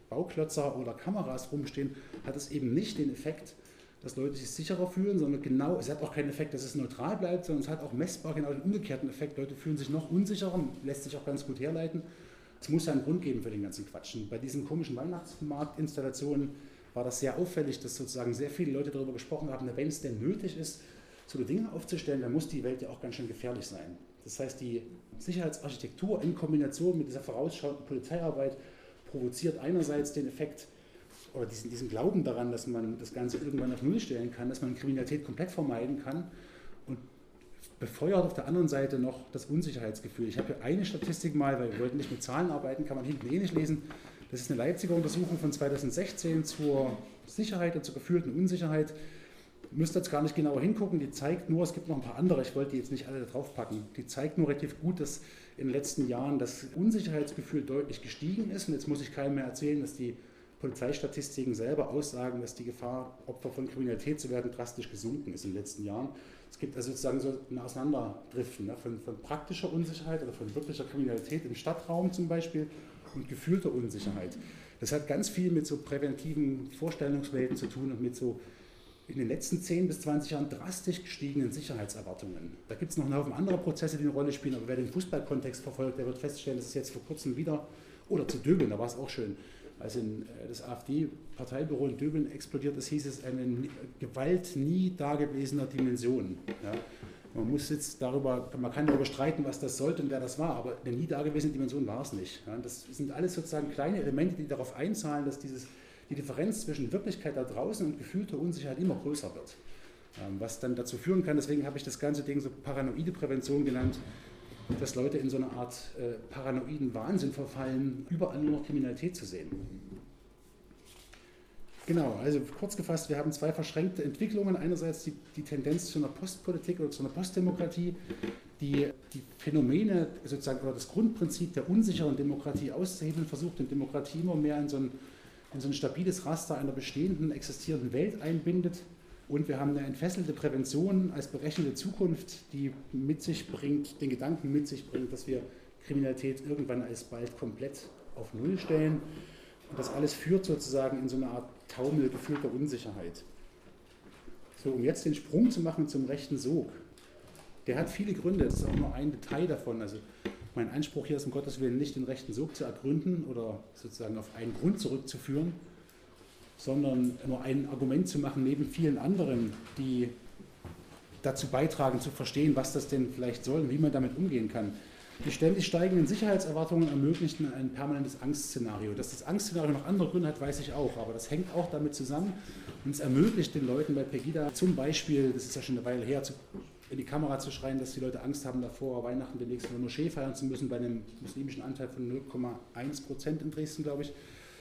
[SPEAKER 1] Bauklötzer oder Kameras rumstehen, hat es eben nicht den Effekt, dass Leute sich sicherer fühlen, sondern genau, es hat auch keinen Effekt, dass es neutral bleibt, sondern es hat auch messbar genau den umgekehrten Effekt. Leute fühlen sich noch unsicherer, lässt sich auch ganz gut herleiten. Es muss ja einen Grund geben für den ganzen Quatschen. Bei diesen komischen Weihnachtsmarktinstallationen war das sehr auffällig, dass sozusagen sehr viele Leute darüber gesprochen haben, wenn es denn nötig ist, so Dinge aufzustellen, dann muss die Welt ja auch ganz schön gefährlich sein. Das heißt, die Sicherheitsarchitektur in Kombination mit dieser vorausschauenden Polizeiarbeit provoziert einerseits den Effekt oder diesen, diesen Glauben daran, dass man das Ganze irgendwann auf Null stellen kann, dass man Kriminalität komplett vermeiden kann und befeuert auf der anderen Seite noch das Unsicherheitsgefühl. Ich habe hier eine Statistik mal, weil wir wollten nicht mit Zahlen arbeiten, kann man hinten eh nicht lesen. Das ist eine Leipziger Untersuchung von 2016 zur Sicherheit und zur gefühlten Unsicherheit. Ihr müsst jetzt gar nicht genauer hingucken, die zeigt nur, es gibt noch ein paar andere, ich wollte die jetzt nicht alle da drauf packen, die zeigt nur relativ gut, dass in den letzten Jahren das Unsicherheitsgefühl deutlich gestiegen ist. Und jetzt muss ich keinem mehr erzählen, dass die Polizeistatistiken selber aussagen, dass die Gefahr, Opfer von Kriminalität zu werden, drastisch gesunken ist in den letzten Jahren. Es gibt also sozusagen so ein Auseinanderdriften ne, von, von praktischer Unsicherheit oder von wirklicher Kriminalität im Stadtraum zum Beispiel und gefühlter Unsicherheit. Das hat ganz viel mit so präventiven Vorstellungswelten zu tun und mit so in den letzten 10 bis 20 Jahren drastisch gestiegenen Sicherheitserwartungen. Da gibt es noch einen Haufen anderer Prozesse, die eine Rolle spielen, aber wer den Fußballkontext verfolgt, der wird feststellen, dass es jetzt vor kurzem wieder, oder zu Döbeln, da war es auch schön, als in äh, das AfD-Parteibüro in Döbeln explodiert ist, hieß es eine Gewalt nie dagewesener Dimension. Ja. Man muss jetzt darüber, man kann darüber streiten, was das sollte und wer das war, aber eine nie dagewesene Dimension war es nicht. Das sind alles sozusagen kleine Elemente, die darauf einzahlen, dass dieses, die Differenz zwischen Wirklichkeit da draußen und gefühlter Unsicherheit immer größer wird. Ähm, was dann dazu führen kann, deswegen habe ich das ganze Ding so paranoide Prävention genannt, dass Leute in so eine Art äh, paranoiden Wahnsinn verfallen, überall nur noch Kriminalität zu sehen. Genau, also kurz gefasst, wir haben zwei verschränkte Entwicklungen. Einerseits die, die Tendenz zu einer Postpolitik oder zu einer Postdemokratie, die die Phänomene sozusagen oder das Grundprinzip der unsicheren Demokratie auszuhebeln versucht und Demokratie immer mehr in so ein, in so ein stabiles Raster einer bestehenden, existierenden Welt einbindet. Und wir haben eine entfesselte Prävention als berechnete Zukunft, die mit sich bringt, den Gedanken mit sich bringt, dass wir Kriminalität irgendwann alsbald komplett auf Null stellen. Und das alles führt sozusagen in so eine Art Taumel gefühlter Unsicherheit. So, um jetzt den Sprung zu machen zum rechten Sog. Der hat viele Gründe, das ist auch nur ein Detail davon. Also mein Anspruch hier ist um Gottes Willen nicht den rechten Sog zu ergründen oder sozusagen auf einen Grund zurückzuführen, sondern nur ein Argument zu machen neben vielen anderen, die dazu beitragen zu verstehen, was das denn vielleicht soll und wie man damit umgehen kann. Die ständig steigenden Sicherheitserwartungen ermöglichen ein permanentes Angstszenario. Dass das Angstszenario noch andere Gründe hat, weiß ich auch, aber das hängt auch damit zusammen und es ermöglicht den Leuten bei Pegida zum Beispiel, das ist ja schon eine Weile her, in die Kamera zu schreien, dass die Leute Angst haben davor, Weihnachten demnächst nur Moschee feiern zu müssen, bei einem muslimischen Anteil von 0,1 Prozent in Dresden, glaube ich.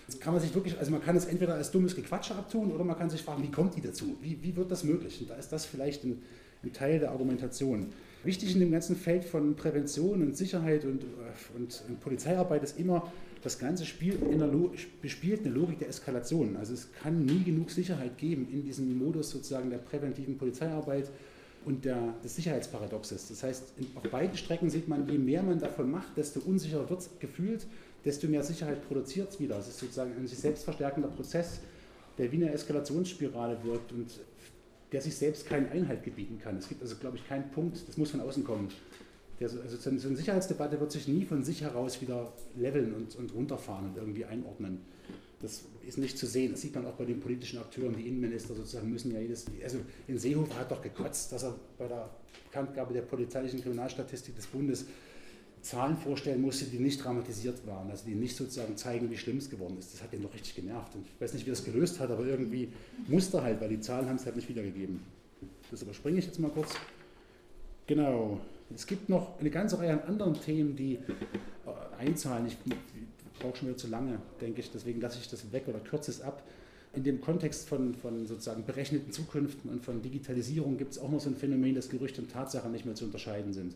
[SPEAKER 1] Das kann man sich wirklich, also man kann es entweder als dummes Gequatsche abtun oder man kann sich fragen, wie kommt die dazu? Wie, wie wird das möglich? Und da ist das vielleicht ein, ein Teil der Argumentation. Wichtig in dem ganzen Feld von Prävention und Sicherheit und, äh, und, und Polizeiarbeit ist immer, das Ganze der bespielt eine Logik der Eskalation. Also es kann nie genug Sicherheit geben in diesem Modus sozusagen der präventiven Polizeiarbeit und der, des Sicherheitsparadoxes. Das heißt, auf beiden Strecken sieht man, je mehr man davon macht, desto unsicherer wird es gefühlt, desto mehr Sicherheit produziert es wieder. Es ist sozusagen ein sich selbst verstärkender Prozess, der wie eine Eskalationsspirale wirkt und der sich selbst keinen Einhalt gebieten kann. Es gibt also, glaube ich, keinen Punkt, das muss von außen kommen. Der, also so eine Sicherheitsdebatte wird sich nie von sich heraus wieder leveln und, und runterfahren und irgendwie einordnen. Das ist nicht zu sehen. Das sieht man auch bei den politischen Akteuren. Die Innenminister sozusagen müssen ja jedes. Also in Seehofer hat doch gekotzt, dass er bei der Bekanntgabe der polizeilichen Kriminalstatistik des Bundes Zahlen vorstellen musste, die nicht dramatisiert waren, also die nicht sozusagen zeigen, wie schlimm es geworden ist. Das hat ihn doch richtig genervt. Und ich weiß nicht, wie das gelöst hat, aber irgendwie musste halt, weil die Zahlen haben es halt nicht wiedergegeben. Das überspringe ich jetzt mal kurz. Genau. Es gibt noch eine ganze Reihe an anderen Themen, die äh, einzahlen. Ich brauche schon wieder zu lange, denke ich, deswegen lasse ich das weg oder kürze es ab. In dem Kontext von, von sozusagen berechneten Zukünften und von Digitalisierung gibt es auch noch so ein Phänomen, dass Gerüchte und Tatsachen nicht mehr zu unterscheiden sind,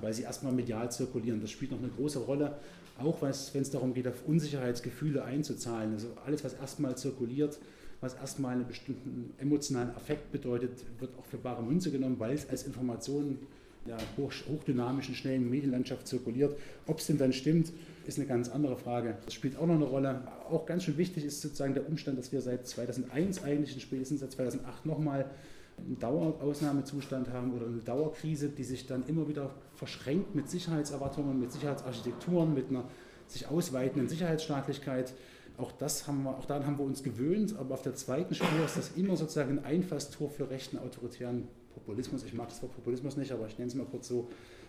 [SPEAKER 1] weil sie erstmal medial zirkulieren. Das spielt noch eine große Rolle, auch wenn es darum geht, auf Unsicherheitsgefühle einzuzahlen. Also alles, was erstmal zirkuliert, was erstmal einen bestimmten emotionalen Affekt bedeutet, wird auch für bare Münze genommen, weil es als Information der hochdynamischen, schnellen Medienlandschaft zirkuliert. Ob es denn dann stimmt, ist eine ganz andere Frage. Das spielt auch noch eine Rolle. Auch ganz schön wichtig ist sozusagen der Umstand, dass wir seit 2001 eigentlich spätestens seit 2008 nochmal einen Dauerausnahmezustand haben oder eine Dauerkrise, die sich dann immer wieder verschränkt mit Sicherheitserwartungen, mit Sicherheitsarchitekturen, mit einer sich ausweitenden Sicherheitsstaatlichkeit. Auch, das haben wir, auch daran haben wir uns gewöhnt, aber auf der zweiten Spur ist das immer sozusagen ein Einfallstor für rechten autoritären Populismus. Ich mag das Wort Populismus nicht, aber ich nenne es mal kurz so,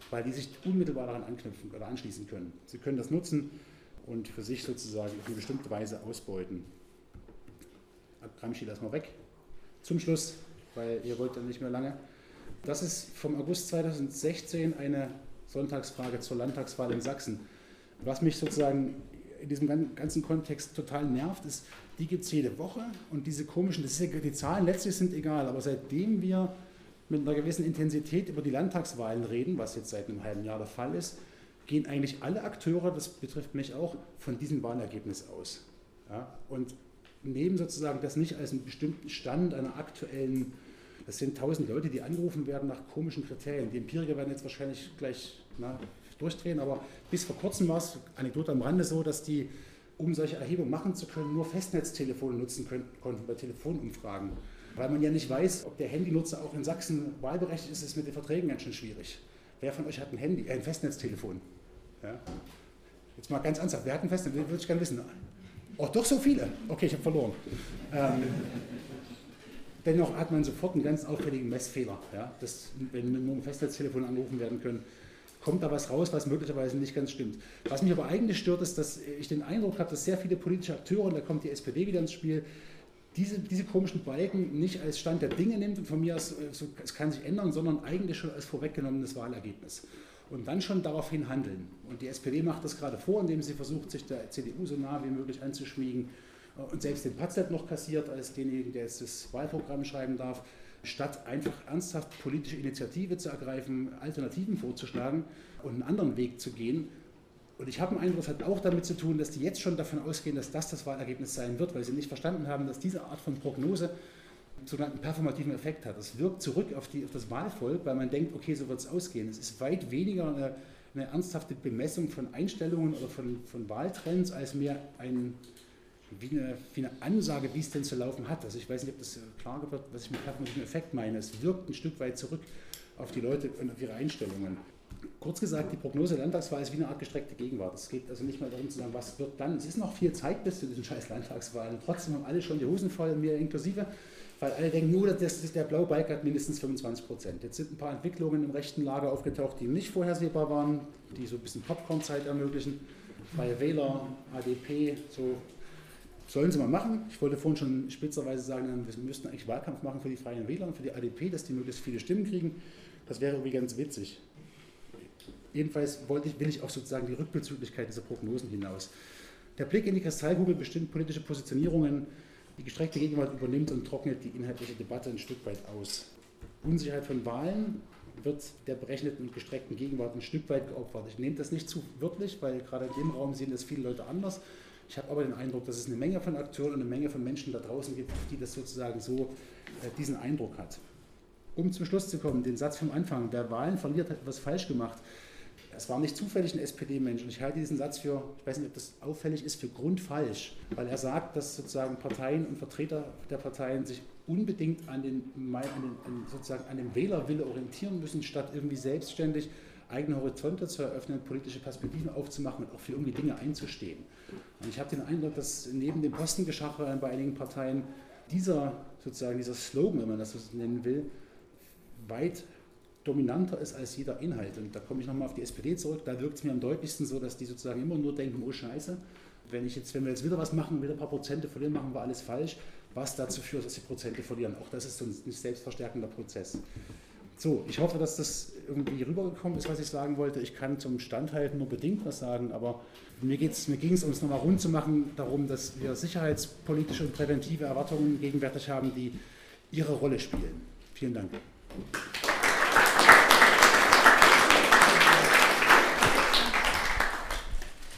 [SPEAKER 1] weil die sich unmittelbar daran anknüpfen oder anschließen können. Sie können das nutzen und für sich sozusagen auf eine bestimmte Weise ausbeuten. Gramsci, lass mal weg. Zum Schluss, weil ihr wollt dann nicht mehr lange. Das ist vom August 2016 eine Sonntagsfrage zur Landtagswahl in Sachsen. Was mich sozusagen in diesem ganzen Kontext total nervt, ist, die gibt es jede Woche und diese komischen, das ist die Zahlen letztlich sind egal, aber seitdem wir mit einer gewissen Intensität über die Landtagswahlen reden, was jetzt seit einem halben Jahr der Fall ist, gehen eigentlich alle Akteure, das betrifft mich auch, von diesem Wahlergebnis aus. Ja? Und nehmen sozusagen das nicht als einen bestimmten Stand einer aktuellen, das sind tausend Leute, die angerufen werden nach komischen Kriterien. Die Empiriker werden jetzt wahrscheinlich gleich na, durchdrehen, aber bis vor kurzem war es, Anekdote am Rande, so, dass die, um solche Erhebungen machen zu können, nur Festnetztelefone nutzen können, konnten bei Telefonumfragen. Weil man ja nicht weiß, ob der Handynutzer auch in Sachsen wahlberechtigt ist, ist mit den Verträgen ganz schön schwierig. Wer von euch hat ein Handy, äh, ein Festnetztelefon? Ja? Jetzt mal ganz ernsthaft, wer hat ein Festnetztelefon? Würde ich gerne wissen. Oh, doch so viele. Okay, ich habe verloren. Ähm, dennoch hat man sofort einen ganz auffälligen Messfehler. Ja? Das, wenn nur ein Festnetztelefon angerufen werden können, kommt da was raus, was möglicherweise nicht ganz stimmt. Was mich aber eigentlich stört, ist, dass ich den Eindruck habe, dass sehr viele politische Akteure, und da kommt die SPD wieder ins Spiel, diese, diese komischen Balken nicht als Stand der Dinge nimmt und von mir aus, äh, so, es kann sich ändern, sondern eigentlich schon als vorweggenommenes Wahlergebnis. Und dann schon daraufhin handeln. Und die SPD macht das gerade vor, indem sie versucht, sich der CDU so nah wie möglich anzuschmiegen äh, und selbst den Patzlet noch kassiert als denjenigen, der jetzt das Wahlprogramm schreiben darf, statt einfach ernsthaft politische Initiative zu ergreifen, Alternativen vorzuschlagen und einen anderen Weg zu gehen, und ich habe einen Eindruck, es hat auch damit zu tun, dass die jetzt schon davon ausgehen, dass das das Wahlergebnis sein wird, weil sie nicht verstanden haben, dass diese Art von Prognose sogenannten performativen Effekt hat. Das wirkt zurück auf, die, auf das Wahlvolk, weil man denkt, okay, so wird es ausgehen. Es ist weit weniger eine, eine, ernsthafte Bemessung von Einstellungen oder von, von Wahltrends, als mehr ein, wie, eine, wie eine Ansage, wie es denn zu laufen hat. Also ich weiß nicht, ob das klar wird, was ich mit performativen Effekt meine. Es wirkt ein Stück weit zurück auf die Leute und auf ihre Einstellungen. Kurz gesagt, die Prognose Landtagswahl ist wie eine Art gestreckte Gegenwart. Es geht also nicht mehr darum zu sagen, was wird dann. Es ist noch viel Zeit bis zu diesen scheiß Landtagswahlen. Trotzdem haben alle schon die Hosen voll, mir inklusive, weil alle denken, nur das, der blaue Balk hat mindestens 25 Prozent. Jetzt sind ein paar Entwicklungen im rechten Lager aufgetaucht, die nicht vorhersehbar waren, die so ein bisschen Popcorn-Zeit ermöglichen. Freie Wähler, ADP, so sollen sie mal machen. Ich wollte vorhin schon spitzerweise sagen, wir müssten eigentlich Wahlkampf machen für die Freien Wähler und für die ADP, dass die möglichst viele Stimmen kriegen. Das wäre irgendwie ganz witzig. Jedenfalls ich, will ich auch sozusagen die Rückbezüglichkeit dieser Prognosen hinaus. Der Blick in die Kristallkugel bestimmt politische Positionierungen. Die gestreckte Gegenwart übernimmt und trocknet die inhaltliche Debatte ein Stück weit aus. Unsicherheit von Wahlen wird der berechneten und gestreckten Gegenwart ein Stück weit geopfert. Ich nehme das nicht zu wörtlich, weil gerade in dem Raum sehen das viele Leute anders. Ich habe aber den Eindruck, dass es eine Menge von Akteuren und eine Menge von Menschen da draußen gibt, die das sozusagen so äh, diesen Eindruck hat. Um zum Schluss zu kommen, den Satz vom Anfang, wer Wahlen verliert, hat etwas falsch gemacht. Es war nicht zufällig ein SPD-Mensch. Und ich halte diesen Satz für, ich weiß nicht, ob das auffällig ist, für grundfalsch, weil er sagt, dass sozusagen Parteien und Vertreter der Parteien sich unbedingt an, den, an, den, sozusagen an dem Wählerwille orientieren müssen, statt irgendwie selbstständig eigene Horizonte zu eröffnen, politische Perspektiven aufzumachen und auch für irgendwie Dinge einzustehen. Und ich habe den Eindruck, dass neben dem Postengeschacher bei einigen Parteien dieser sozusagen dieser Slogan, wenn man das so nennen will, weit dominanter ist als jeder Inhalt. Und da komme ich nochmal auf die SPD zurück. Da wirkt es mir am deutlichsten so, dass die sozusagen immer nur denken, oh Scheiße, wenn, ich jetzt, wenn wir jetzt wieder was machen, wieder ein paar Prozente verlieren, machen wir alles falsch, was dazu führt, dass die Prozente verlieren. Auch das ist so ein selbstverstärkender Prozess. So, ich hoffe, dass das irgendwie rübergekommen ist, was ich sagen wollte. Ich kann zum Standhalten nur bedingt was sagen, aber mir, mir ging es, um es nochmal rund zu machen, darum, dass wir sicherheitspolitische und präventive Erwartungen gegenwärtig haben, die ihre Rolle spielen. Vielen Dank.